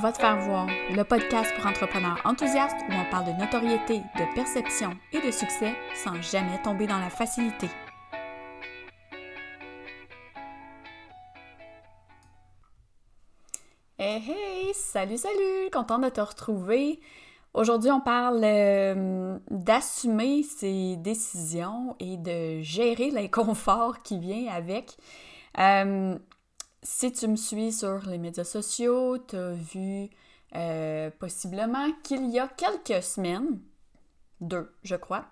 Va te faire voir, le podcast pour entrepreneurs enthousiastes où on parle de notoriété, de perception et de succès sans jamais tomber dans la facilité. Hey hey, salut salut, content de te retrouver. Aujourd'hui, on parle euh, d'assumer ses décisions et de gérer l'inconfort qui vient avec. Euh, si tu me suis sur les médias sociaux, tu as vu euh, possiblement qu'il y a quelques semaines, deux, je crois,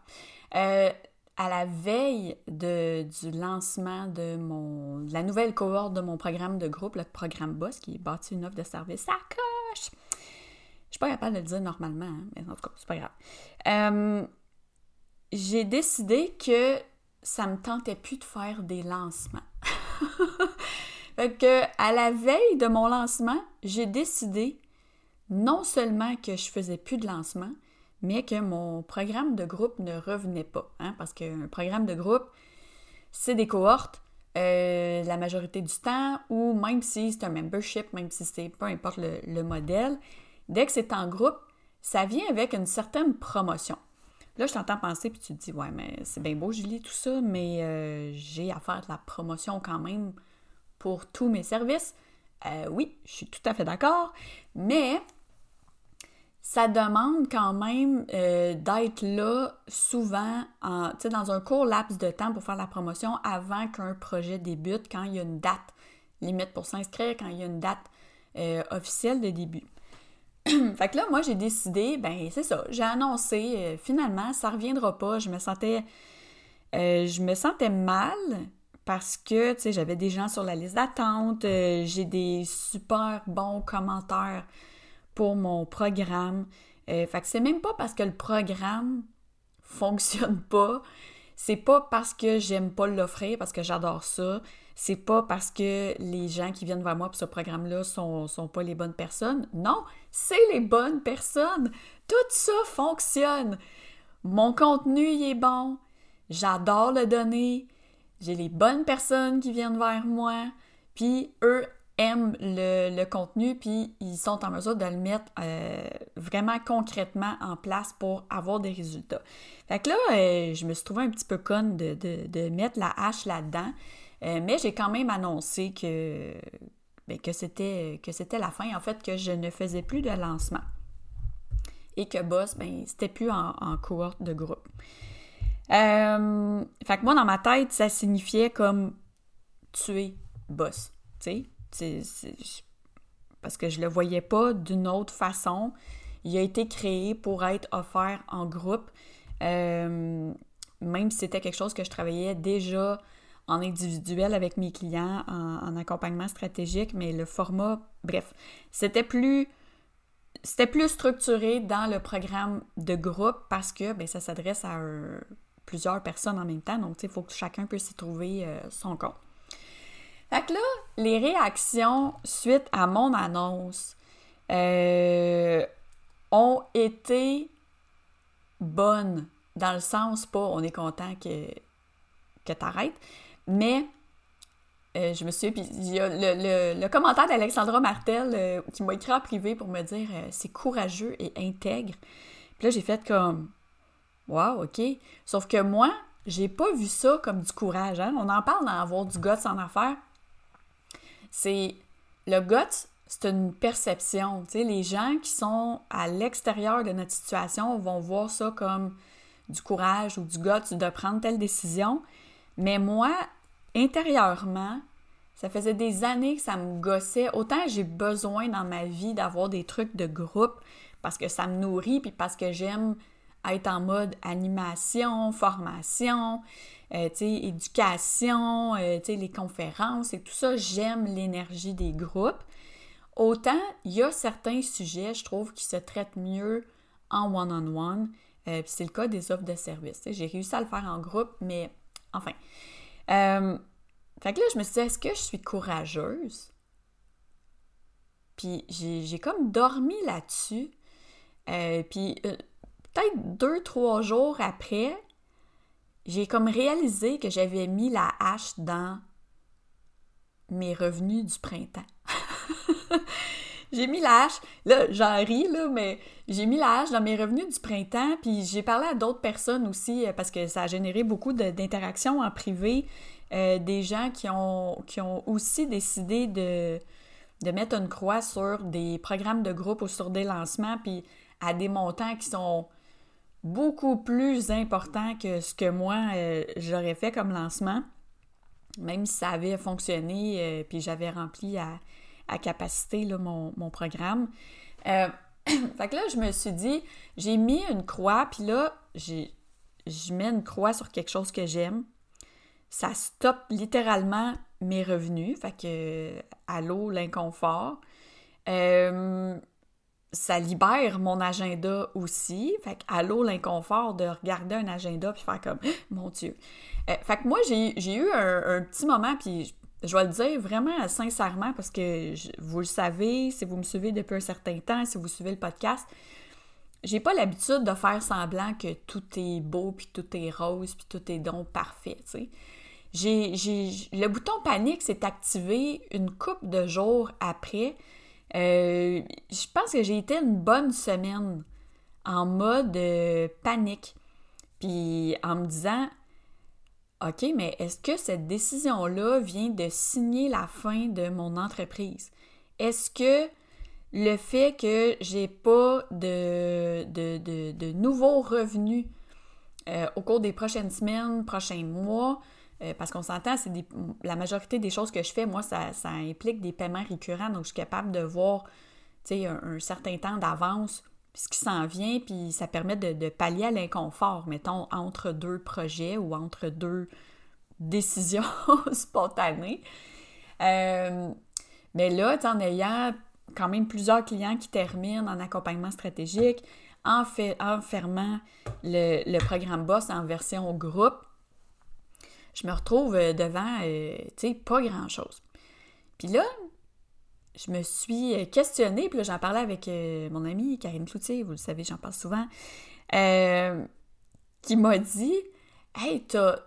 euh, à la veille de, du lancement de, mon, la nouvelle cohorte de mon programme de groupe, le programme Boss, qui est bâti une offre de service à coche. Je suis pas capable de le dire normalement, hein, mais en tout cas, c'est pas grave. Euh, j'ai décidé que ça me tentait plus de faire des lancements. Fait que à la veille de mon lancement, j'ai décidé non seulement que je faisais plus de lancement, mais que mon programme de groupe ne revenait pas. Hein, parce qu'un programme de groupe, c'est des cohortes euh, la majorité du temps, ou même si c'est un membership, même si c'est peu importe le, modèle, dès que c'est en groupe, ça vient avec une certaine promotion. Là, je t'entends penser, puis tu te dis, ouais, mais c'est bien beau, Julie, tout ça, mais euh, j'ai à faire de la promotion quand même pour tous mes services. Euh, oui, je suis tout à fait d'accord, mais ça demande quand même euh, d'être là souvent en, dans un court laps de temps pour faire la promotion avant qu'un projet débute, quand il y a une date limite pour s'inscrire, quand il y a une date euh, officielle de début. fait que là, moi, j'ai décidé, ben c'est ça, j'ai annoncé, finalement, ça reviendra pas, je me sentais, je me sentais mal, parce que, tu sais, j'avais des gens sur la liste d'attente, euh, j'ai des super bons commentaires pour mon programme. Euh, fait que c'est même pas parce que le programme fonctionne pas, c'est pas parce que j'aime pas l'offrir, parce que j'adore ça, c'est pas parce que les gens qui viennent vers moi pour ce programme-là sont, sont pas les bonnes personnes. Non, c'est les bonnes personnes. Tout ça fonctionne. Mon contenu, est bon. J'adore le donner j'ai les bonnes personnes qui viennent vers moi, puis eux aiment le, contenu, puis ils sont en mesure de le mettre euh, vraiment concrètement en place pour avoir des résultats. Fait que là, euh, je me suis trouvée un petit peu conne de, mettre la hache là-dedans, euh, mais j'ai quand même annoncé que, ben, que c'était la fin, en fait, que je ne faisais plus de lancement. Et que Boss, ben, c'était plus en cohorte de groupe. Euh, fait que moi, dans ma tête, ça signifiait comme tuer boss. Tu sais, parce que je le voyais pas d'une autre façon. Il a été créé pour être offert en groupe, euh, même si c'était quelque chose que je travaillais déjà en individuel avec mes clients, en, accompagnement stratégique, mais le format, bref, c'était plus c'était plus structuré dans le programme de groupe parce que ben, ça s'adresse à un, plusieurs personnes en même temps. Donc, il faut que chacun puisse y trouver euh, son compte. Fait que là, les réactions suite à mon annonce euh, ont été bonnes, dans le sens pas on est content que, que tu arrêtes, mais euh, je me suis puis il y a le, commentaire d'Alexandra Martel qui m'a écrit en privé pour me dire c'est courageux et intègre. Puis là, j'ai fait comme Wow, OK. Sauf que moi, j'ai pas vu ça comme du courage. Hein. On en parle d'avoir du guts en affaires. C'est. Le guts, c'est une perception. Les gens qui sont à l'extérieur de notre situation vont voir ça comme du courage ou du guts de prendre telle décision. Mais moi, intérieurement, ça faisait des années que ça me gossait. Autant j'ai besoin dans ma vie d'avoir des trucs de groupe parce que ça me nourrit puis parce que j'aime être en mode animation, formation, euh, éducation, euh, les conférences et tout ça, j'aime l'énergie des groupes. Autant, il y a certains sujets, je trouve, qui se traitent mieux en one-on-one. Euh, c'est le cas des offres de services. J'ai réussi à le faire en groupe, mais enfin. fait que là, je me suis dit, est-ce que je suis courageuse? Puis j'ai comme dormi là-dessus. puis peut-être deux, trois jours après, j'ai comme réalisé que j'avais mis la hache dans mes revenus du printemps. j'ai mis la hache, là, j'en ris, là, mais j'ai mis la hache dans mes revenus du printemps, puis j'ai parlé à d'autres personnes aussi, euh, parce que ça a généré beaucoup d'interactions en privé, euh, des gens qui ont, qui ont aussi décidé de, de mettre une croix sur des programmes de groupe ou sur des lancements, puis à des montants qui sont beaucoup plus importants que ce que moi, euh, j'aurais fait comme lancement, même si ça avait fonctionné, puis j'avais rempli à à capacité là, mon, programme. Euh, fait que là, je me suis dit, j'ai mis une croix, puis là, je mets une croix sur quelque chose que j'aime. Ça stoppe littéralement mes revenus. Fait que, allô, l'inconfort. Euh, ça libère mon agenda aussi. Fait que, allô, l'inconfort de regarder un agenda puis faire comme, mon Dieu. Euh, fait que moi, j'ai eu un, petit moment, puis je vais le dire vraiment sincèrement parce que vous le savez, si vous me suivez depuis un certain temps, si vous suivez le podcast, j'ai pas l'habitude de faire semblant que tout est beau, puis tout est rose, puis tout est donc parfait, tu sais. J'ai, le bouton panique s'est activé une coupe de jours après. Euh, je pense que j'ai été une bonne semaine en mode euh, panique. Puis en me disant, OK, mais est-ce que cette décision-là vient de signer la fin de mon entreprise? Est-ce que le fait que j'ai pas de, de, nouveaux revenus euh, au cours des prochaines semaines, prochains mois, euh, parce qu'on s'entend, c'est la majorité des choses que je fais, moi, ça, implique des paiements récurrents, donc je suis capable de voir un, un certain temps d'avance ce qui s'en vient, puis ça permet de, pallier à l'inconfort, mettons, entre deux projets ou entre deux décisions spontanées. Euh, mais là, en ayant quand même plusieurs clients qui terminent en accompagnement stratégique, en, fermant le, le, programme Boss en version groupe, je me retrouve devant, euh, tu pas grand-chose. Puis là, je me suis euh, questionnée, puis là, j'en parlais avec euh, mon amie Karine Cloutier, vous le savez, j'en parle souvent, euh, qui m'a dit Hey, t'as,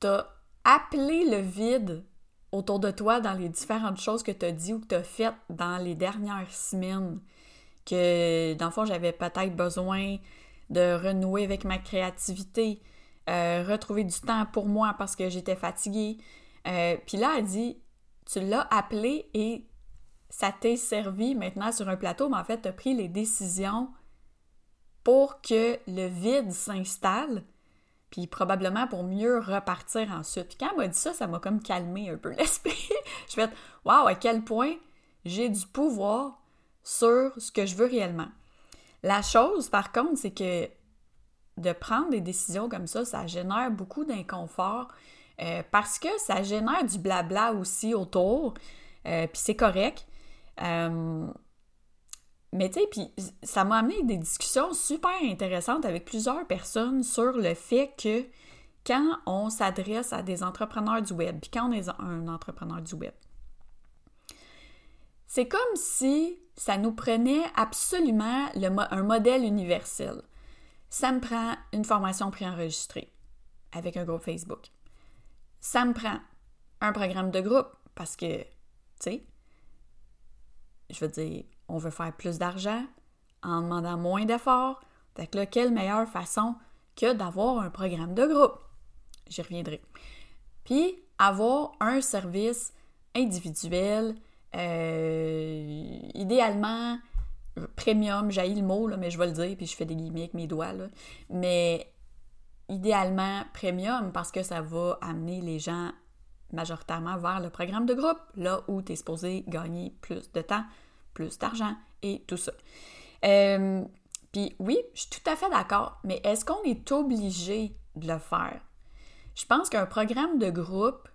t'as appelé le vide autour de toi dans les différentes choses que tu as dit ou que tu as faites dans les dernières semaines. Que, dans le fond, j'avais peut-être besoin de renouer avec ma créativité, retrouver du temps pour moi parce que j'étais fatiguée. Puis là, elle dit Tu l'as appelé et ça t'est servi maintenant sur un plateau, mais en fait, tu as pris les décisions pour que le vide s'installe, puis probablement pour mieux repartir ensuite. Puis quand elle m'a dit ça, ça m'a comme calmé un peu l'esprit. je être waouh, à quel point j'ai du pouvoir sur ce que je veux réellement. La chose, par contre, c'est que de prendre des décisions comme ça, ça génère beaucoup d'inconfort euh, parce que ça génère du blabla aussi autour. Euh, puis c'est correct. Euh, mais tu sais, puis ça m'a amené des discussions super intéressantes avec plusieurs personnes sur le fait que quand on s'adresse à des entrepreneurs du web, puis quand on est un entrepreneur du web, c'est comme si ça nous prenait absolument un modèle universel. Ça me prend une formation préenregistrée avec un groupe Facebook. Ça me prend un programme de groupe parce que, tu sais, je veux dire, on veut faire plus d'argent en demandant moins d'efforts. Fait que là, quelle meilleure façon que d'avoir un programme de groupe? J'y reviendrai. Puis, avoir un service individuel, euh, idéalement premium, j'ai le mot, là, mais je vais le dire, puis je fais des guillemets avec mes doigts, là. mais idéalement premium parce que ça va amener les gens majoritairement vers le programme de groupe, là où tu es supposé gagner plus de temps, plus d'argent et tout ça. Euh, puis oui, je suis tout à fait d'accord, mais est-ce qu'on est obligé de le faire? Je pense qu'un programme de groupe,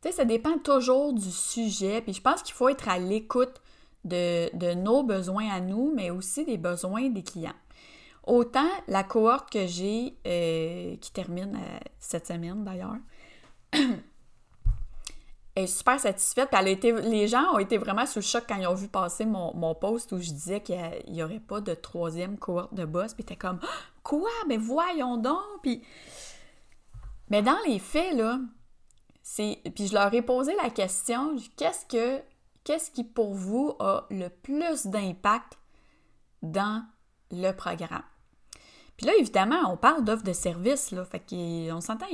tu sais, ça dépend toujours du sujet, puis je pense qu'il faut être à l'écoute de, nos besoins à nous, mais aussi des besoins des clients. Autant la cohorte que j'ai, euh, qui termine euh, cette semaine d'ailleurs, est super satisfaite. Elle a été, les gens ont été vraiment sous le choc quand ils ont vu passer mon, mon post où je disais qu'il n'y aurait pas de troisième cohorte de boss. Puis t'es comme Quoi? Mais voyons donc! Puis. Mais dans les faits, là, c'est. Puis je leur ai posé la question qu'est-ce que. Qu'est-ce qui pour vous a le plus d'impact dans le programme? Puis là, évidemment, on parle d'offres de services, là, fait s'entend,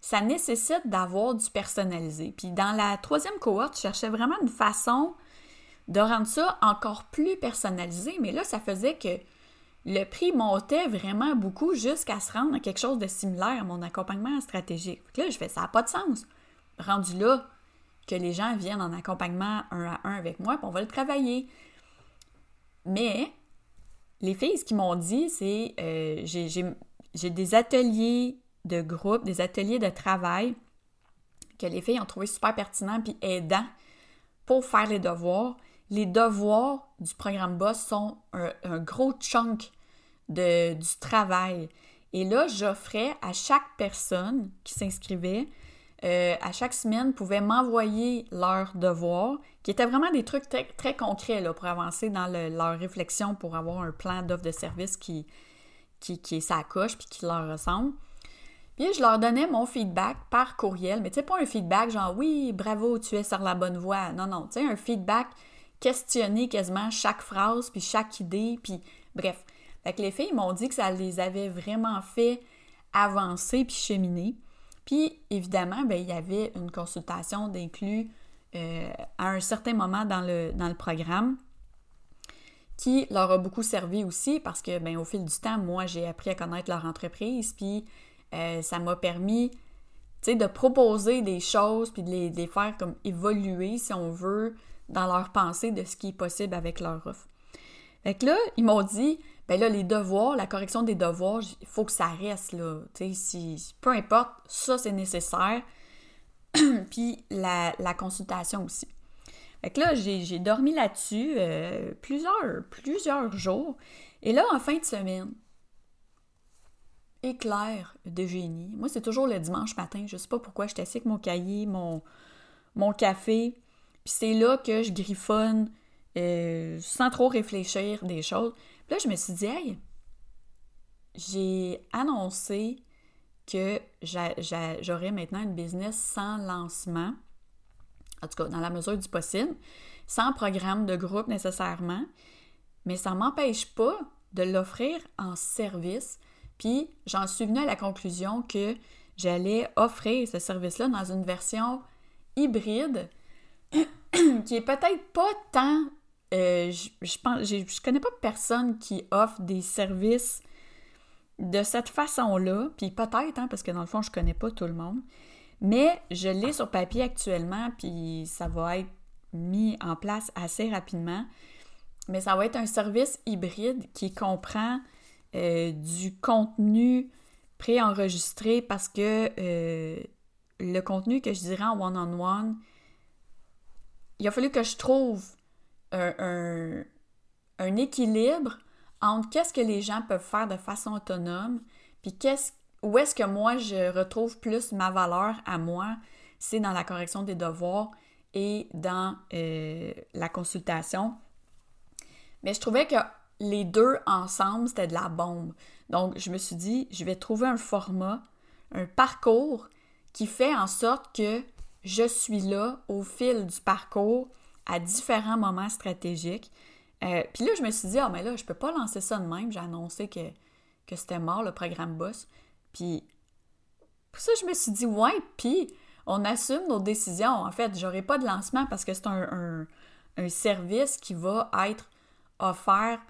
ça nécessite d'avoir du personnalisé. Puis dans la troisième cohorte, je cherchais vraiment une façon de rendre ça encore plus personnalisé, mais là, ça faisait que le prix montait vraiment beaucoup jusqu'à se rendre à quelque chose de similaire à mon accompagnement stratégique. là, je fais ça n'a pas de sens. Rendu là, que les gens viennent en accompagnement un à un avec moi, puis on va le travailler. Mais les filles, ce qu'ils m'ont dit, c'est euh, j'ai des ateliers de groupe, des ateliers de travail que les filles ont trouvé super pertinents puis aidants pour faire les devoirs. Les devoirs du programme BOSS sont un, gros chunk du travail. Et là, j'offrais à chaque personne qui s'inscrivait, euh, à chaque semaine, pouvaient m'envoyer leurs devoirs, qui étaient vraiment des trucs très, concrets là, pour avancer dans leur réflexion, pour avoir un plan d'offre de service qui, qui, qui puis qui leur ressemble. Puis je leur donnais mon feedback par courriel, mais tu sais, pas un feedback genre oui, bravo, tu es sur la bonne voie. Non, non, tu un feedback questionner quasiment chaque phrase, puis chaque idée, puis bref. Fait les filles m'ont dit que ça les avait vraiment fait avancer puis cheminer. Puis évidemment, ben, il y avait une consultation d'inclus euh, à un certain moment dans le, dans le programme qui leur a beaucoup servi aussi parce que ben, au fil du temps, moi, j'ai appris à connaître leur entreprise, puis euh, ça m'a permis de proposer des choses, puis de les, de les, faire comme évoluer, si on veut, dans leur pensée de ce qui est possible avec leur offre. Fait que là, ils m'ont dit, ben là, les devoirs, la correction des devoirs, il faut que ça reste, là. Peu importe, ça, c'est nécessaire. Puis la, consultation aussi. Fait que là, j'ai dormi là-dessus euh, plusieurs, plusieurs jours. Et là, en fin de semaine, éclair de génie. Moi, c'est toujours le dimanche matin. Je sais pas pourquoi. J'étais assis avec mon cahier, mon, mon café. Puis c'est là que je griffonne euh, sans trop réfléchir des choses. Puis là, je me suis dit, hey, j'ai annoncé que j'aurais maintenant une business sans lancement, en tout cas dans la mesure du possible, sans programme de groupe nécessairement, mais ça ne m'empêche pas de l'offrir en service. Puis j'en suis venue à la conclusion que j'allais offrir ce service-là dans une version hybride qui est peut-être pas tant. Euh, je, je, connais pas personne qui offre des services de cette façon-là, puis peut-être, hein, parce que dans le fond, je connais pas tout le monde, mais je l'ai sur papier actuellement, puis ça va être mis en place assez rapidement. Mais ça va être un service hybride qui comprend euh, du contenu préenregistré parce que euh, le contenu que je dirais en one-on-one, il a fallu que je trouve un, équilibre entre qu'est-ce que les gens peuvent faire de façon autonome, puis qu'est-ce, où est-ce que moi je retrouve plus ma valeur à moi, c'est dans la correction des devoirs et dans euh, la consultation. Mais je trouvais que les deux ensemble, c'était de la bombe. Donc, je me suis dit, je vais trouver un format, un parcours qui fait en sorte que je suis là au fil du parcours à différents moments stratégiques euh, puis là, je me suis dit, ah, mais là, je peux pas lancer ça de même. J'ai annoncé que, que c'était mort, le programme Boss. Puis, pour ça, je me suis dit, ouais, puis on assume nos décisions. En fait, j'aurai pas de lancement parce que c'est un, service qui va être offert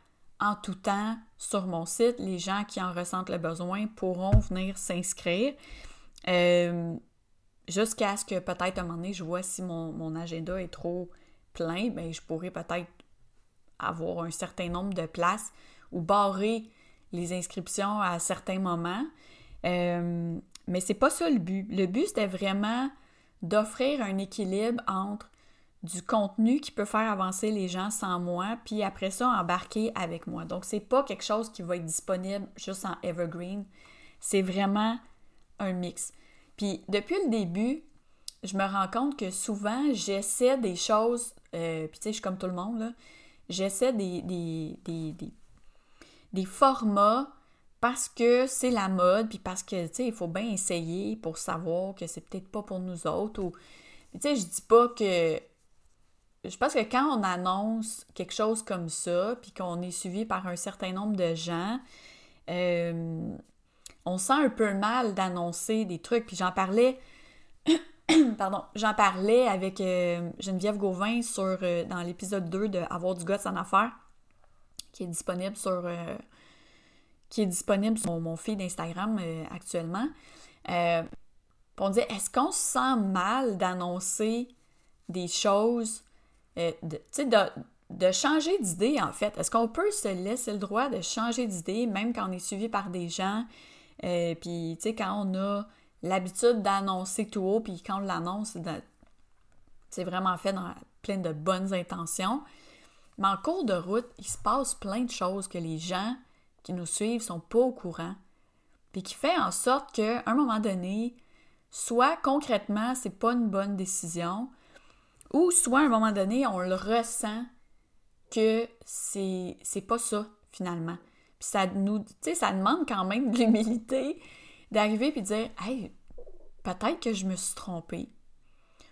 en tout temps sur mon site. Les gens qui en ressentent le besoin pourront venir s'inscrire. Euh, jusqu'à ce que peut-être à un moment donné, je vois si mon, mon agenda est trop plein, ben je pourrais peut-être avoir un certain nombre de places ou barrer les inscriptions à certains moments. Euh, mais c'est pas ça le but. Le but, c'était vraiment d'offrir un équilibre entre du contenu qui peut faire avancer les gens sans moi, puis après ça, embarquer avec moi. Donc, c'est pas quelque chose qui va être disponible juste en evergreen. C'est vraiment un mix. Puis, depuis le début, je me rends compte que souvent, j'essaie des choses, euh, puis tu sais, je suis comme tout le monde, là, j'essaie des, des, formats parce que c'est la mode, puis parce que, tu sais, il faut bien essayer pour savoir que c'est peut-être pas pour nous autres. Ou... Tu sais, je dis pas que je pense que quand on annonce quelque chose comme ça, puis qu'on est suivi par un certain nombre de gens, euh, on sent un peu mal d'annoncer des trucs. Puis j'en parlais, pardon, j'en parlais avec euh, Geneviève Gauvin sur, euh, dans l'épisode 2 de Avoir du gosse en affaires, qui est disponible sur, qui est disponible sur mon, feed d'Instagram actuellement. on dit, est-ce qu'on se sent mal d'annoncer des choses euh, de, de, changer d'idée, en fait? Est-ce qu'on peut se laisser le droit de changer d'idée, même quand on est suivi par des gens, euh, puis, tu sais, quand on a l'habitude d'annoncer tout haut, puis quand on l'annonce, c'est vraiment fait dans plein de bonnes intentions. Mais en cours de route, il se passe plein de choses que les gens qui nous suivent sont pas au courant, puis qui fait en sorte qu'à un moment donné, soit concrètement, c'est pas une bonne décision, ou soit à un moment donné, on le ressent que c'est, pas ça, finalement. Puis ça nous, ça demande quand même de l'humilité d'arriver puis dire Hey, peut-être que je me suis trompée.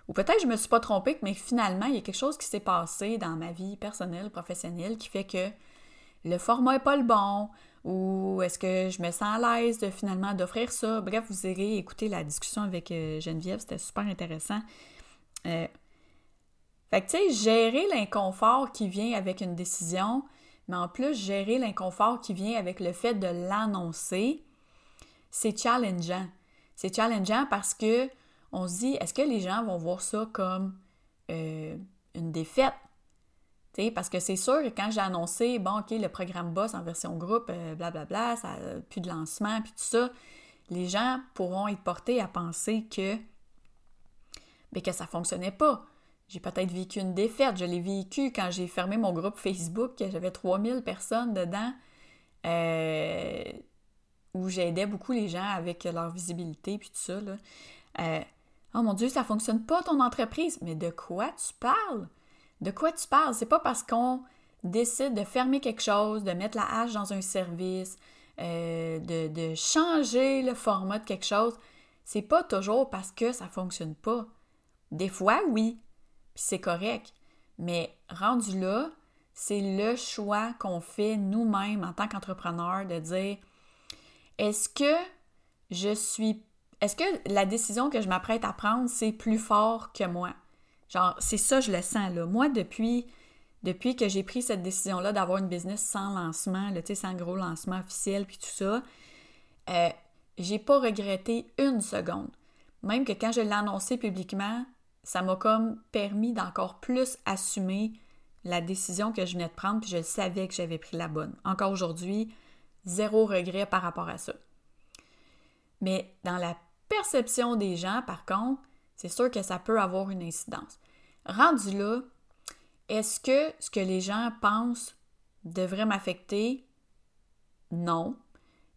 Ou peut-être que je me suis pas trompée, mais finalement, il y a quelque chose qui s'est passé dans ma vie personnelle, professionnelle, qui fait que le format n'est pas le bon, ou est-ce que je me sens à l'aise de finalement d'offrir ça? Bref, vous irez écouter la discussion avec euh, Geneviève, c'était super intéressant. Euh, fait que, tu sais, gérer l'inconfort qui vient avec une décision, mais en plus, gérer l'inconfort qui vient avec le fait de l'annoncer, c'est challengeant. C'est challengeant parce que on se dit, est-ce que les gens vont voir ça comme euh, une défaite? parce que c'est sûr que quand j'ai annoncé, bon, OK, le programme Boss en version groupe, blablabla, euh, bla, bla, ça plus de lancement, puis tout ça, les gens pourront être portés à penser que, bien, que ça ne fonctionnait pas. J'ai peut-être vécu une défaite. Je l'ai vécu quand j'ai fermé mon groupe Facebook. J'avais 3000 personnes dedans euh, où j'aidais beaucoup les gens avec leur visibilité puis tout ça. Euh, oh mon Dieu, ça fonctionne pas ton entreprise. Mais de quoi tu parles? De quoi tu parles? C'est pas parce qu'on décide de fermer quelque chose, de mettre la hache dans un service, euh, de, de, changer le format de quelque chose. C'est pas toujours parce que ça fonctionne pas. Des fois, oui, puis c'est correct. Mais rendu là, c'est le choix qu'on fait nous-mêmes en tant qu'entrepreneur de dire est-ce que je suis est-ce que la décision que je m'apprête à prendre, c'est plus fort que moi? Genre, c'est ça, je le sens, là. Moi, depuis, depuis que j'ai pris cette décision-là d'avoir une business sans lancement, là, sans gros lancement officiel, puis tout ça, euh, j'ai pas regretté une seconde. Même que quand je l'ai annoncé publiquement, ça m'a comme permis d'encore plus assumer la décision que je venais de prendre, puis je savais que j'avais pris la bonne. Encore aujourd'hui, zéro regret par rapport à ça. Mais dans la perception des gens, par contre, c'est sûr que ça peut avoir une incidence. Rendu là, est-ce que ce que les gens pensent devrait m'affecter? Non.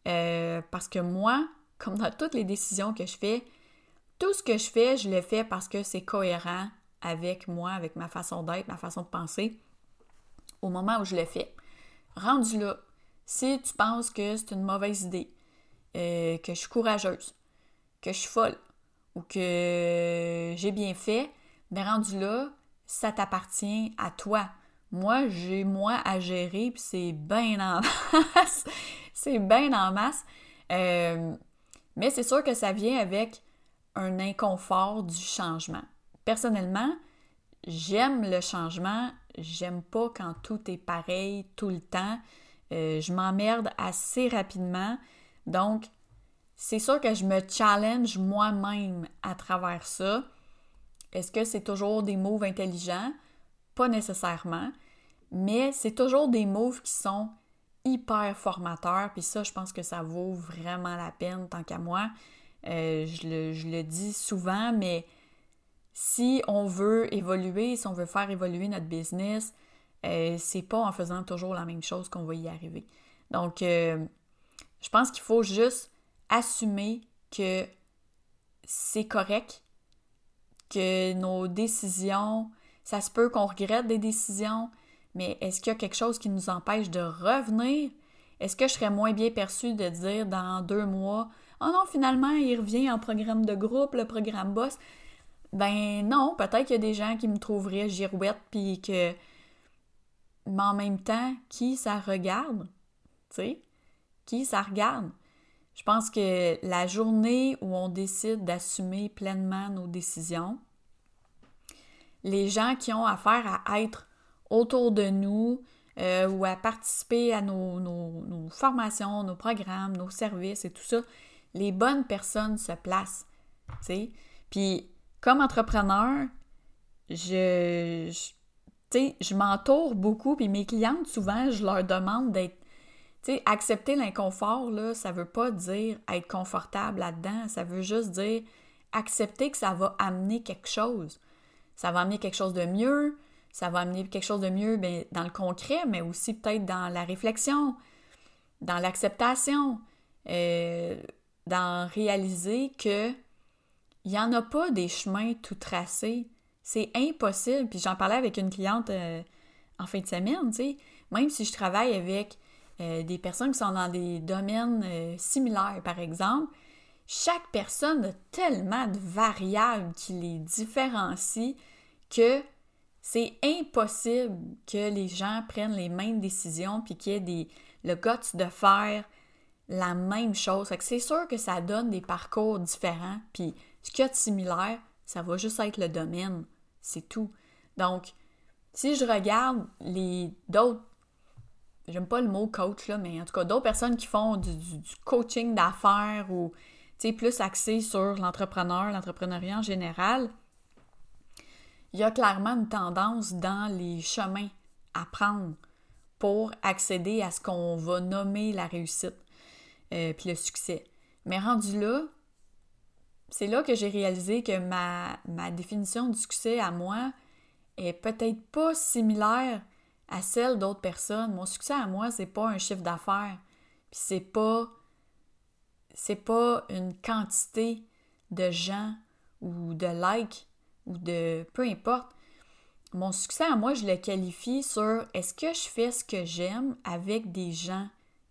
Euh, parce que moi, comme dans toutes les décisions que je fais, tout ce que je fais, je le fais parce que c'est cohérent avec moi, avec ma façon d'être, ma façon de penser au moment où je le fais. Rendu là, si tu penses que c'est une mauvaise idée, euh, que je suis courageuse, que je suis folle ou que j'ai bien fait, mais ben rendu là, ça t'appartient à toi. Moi, j'ai moi à gérer, puis c'est bien en masse. c'est bien en masse. Euh, mais c'est sûr que ça vient avec un inconfort du changement. Personnellement, j'aime le changement, j'aime pas quand tout est pareil tout le temps. Euh, je m'emmerde assez rapidement. Donc, c'est sûr que je me challenge moi-même à travers ça. Est-ce que c'est toujours des moves intelligents? Pas nécessairement, mais c'est toujours des moves qui sont hyper formateurs. Puis ça, je pense que ça vaut vraiment la peine tant qu'à moi. Euh, je, le, dis souvent, mais si on veut évoluer, si on veut faire évoluer notre business, euh, c'est pas en faisant toujours la même chose qu'on va y arriver. Donc, euh, je pense qu'il faut juste assumer que c'est correct, que nos décisions, ça se peut qu'on regrette des décisions, mais est-ce qu'il y a quelque chose qui nous empêche de revenir? Est-ce que je serais moins bien perçue de dire dans deux mois, Oh non, finalement, il revient en programme de groupe, le programme boss. ben non, peut-être qu'il y a des gens qui me trouveraient girouette, puis que. Mais en même temps, qui ça regarde? Tu sais? Qui ça regarde? Je pense que la journée où on décide d'assumer pleinement nos décisions, les gens qui ont affaire à être autour de nous euh, ou à participer à nos, nos, formations, nos programmes, nos services et tout ça, les bonnes personnes se placent. sais? Puis, comme entrepreneur, je, je m'entoure beaucoup, puis mes clientes, souvent, je leur demande d'être tu accepter l'inconfort, là, ça veut pas dire être confortable là-dedans. Ça veut juste dire accepter que ça va amener quelque chose. Ça va amener quelque chose de mieux. Ça va amener quelque chose de mieux bien, dans le concret, mais aussi peut-être dans la réflexion, dans l'acceptation, euh, dans réaliser que il n'y en a pas des chemins tout tracés. C'est impossible. Puis j'en parlais avec une cliente euh, en fin de semaine, tu sais. Même si je travaille avec euh, des personnes qui sont dans des domaines euh, similaires, par exemple, chaque personne a tellement de variables qui les différencient que c'est impossible que les gens prennent les mêmes décisions puis qu'il y ait des, le guts de faire la même chose. c'est sûr que ça donne des parcours différents. Puis ce qu'il y a de similaire, ça va juste être le domaine. C'est tout. Donc, si je regarde les d'autres j'aime pas le mot coach, là, mais en tout cas, d'autres personnes qui font du, coaching d'affaires ou plus axé sur l'entrepreneur, l'entrepreneuriat en général, il y a clairement une tendance dans les chemins à prendre pour accéder à ce qu'on va nommer la réussite euh, puis le succès. Mais rendu là, c'est là que j'ai réalisé que ma, ma définition du succès à moi est peut-être pas similaire à celle d'autres personnes. Mon succès à moi, c'est pas un chiffre d'affaires. Puis c'est pas c'est pas une quantité de gens ou de likes ou de peu importe. Mon succès à moi, je le qualifie sur est-ce que je fais ce que j'aime avec des gens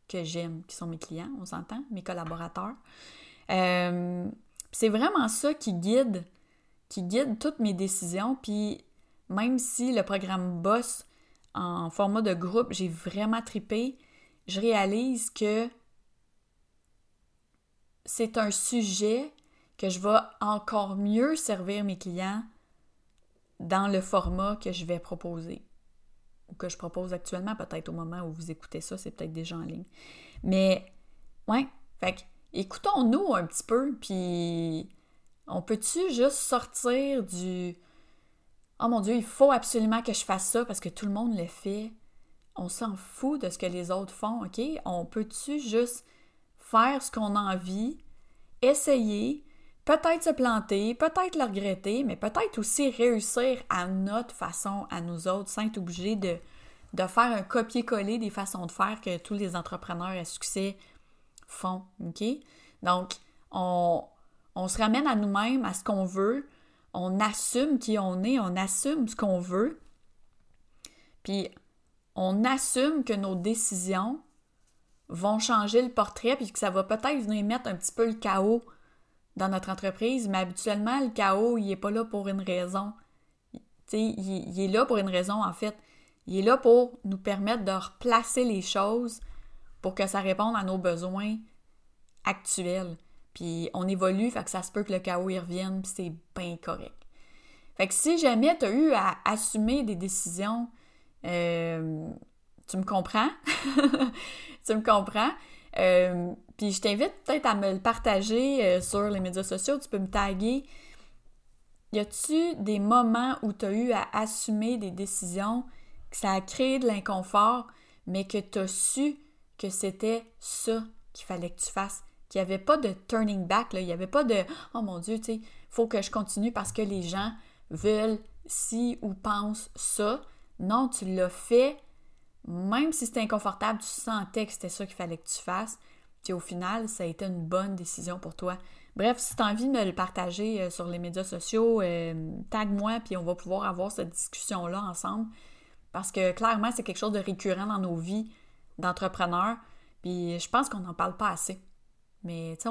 que j'aime, qui sont mes clients, on s'entend, mes collaborateurs. Euh, c'est vraiment ça qui guide, qui guide toutes mes décisions. Puis même si le programme Boss en format de groupe, j'ai vraiment tripé. Je réalise que c'est un sujet que je vais encore mieux servir mes clients dans le format que je vais proposer ou que je propose actuellement, peut-être au moment où vous écoutez ça, c'est peut-être déjà en ligne. Mais, ouais, fait écoutons-nous un petit peu, puis on peut-tu juste sortir du Oh mon Dieu, il faut absolument que je fasse ça parce que tout le monde le fait. On s'en fout de ce que les autres font, OK? On peut-tu juste faire ce qu'on a envie, essayer, peut-être se planter, peut-être le regretter, mais peut-être aussi réussir à notre façon, à nous autres, sans être obligé de, faire un copier-coller des façons de faire que tous les entrepreneurs à succès font, OK? Donc, on, on se ramène à nous-mêmes, à ce qu'on veut, on assume qui on est, on assume ce qu'on veut, puis on assume que nos décisions vont changer le portrait, puis que ça va peut-être venir mettre un petit peu le chaos dans notre entreprise, mais habituellement, le chaos, il n'est pas là pour une raison. Il, il est là pour une raison, en fait. Il est là pour nous permettre de replacer les choses pour que ça réponde à nos besoins actuels. Puis on évolue, ça se peut que le chaos y revienne, puis c'est bien correct. Fait que si jamais tu as eu à assumer des décisions, euh, tu me comprends? tu me comprends? Euh, puis je t'invite peut-être à me le partager euh, sur les médias sociaux, tu peux me taguer. Y a-tu des moments où tu as eu à assumer des décisions, que ça a créé de l'inconfort, mais que tu as su que c'était ça qu'il fallait que tu fasses? qu'il n'y avait pas de turning back, là. il n'y avait pas de Oh mon Dieu, tu sais, faut que je continue parce que les gens veulent si ou pensent ça. Non, tu l'as fait, même si c'était inconfortable, tu sentais que c'était ça qu'il fallait que tu fasses. Puis au final, ça a été une bonne décision pour toi. Bref, si tu as envie de me le partager euh, sur les médias sociaux, euh, tag-moi, puis on va pouvoir avoir cette discussion-là ensemble. Parce que clairement, c'est quelque chose de récurrent dans nos vies d'entrepreneurs. Puis je pense qu'on n'en parle pas assez. Mais tu sais,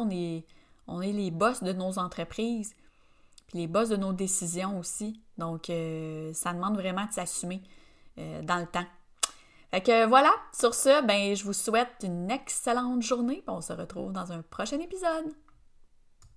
on est, les boss de nos entreprises. puis les boss de nos décisions aussi. Donc, ça demande vraiment de s'assumer dans le temps. Fait que voilà, sur ce, ben, je vous souhaite une excellente journée. On se retrouve dans un prochain épisode.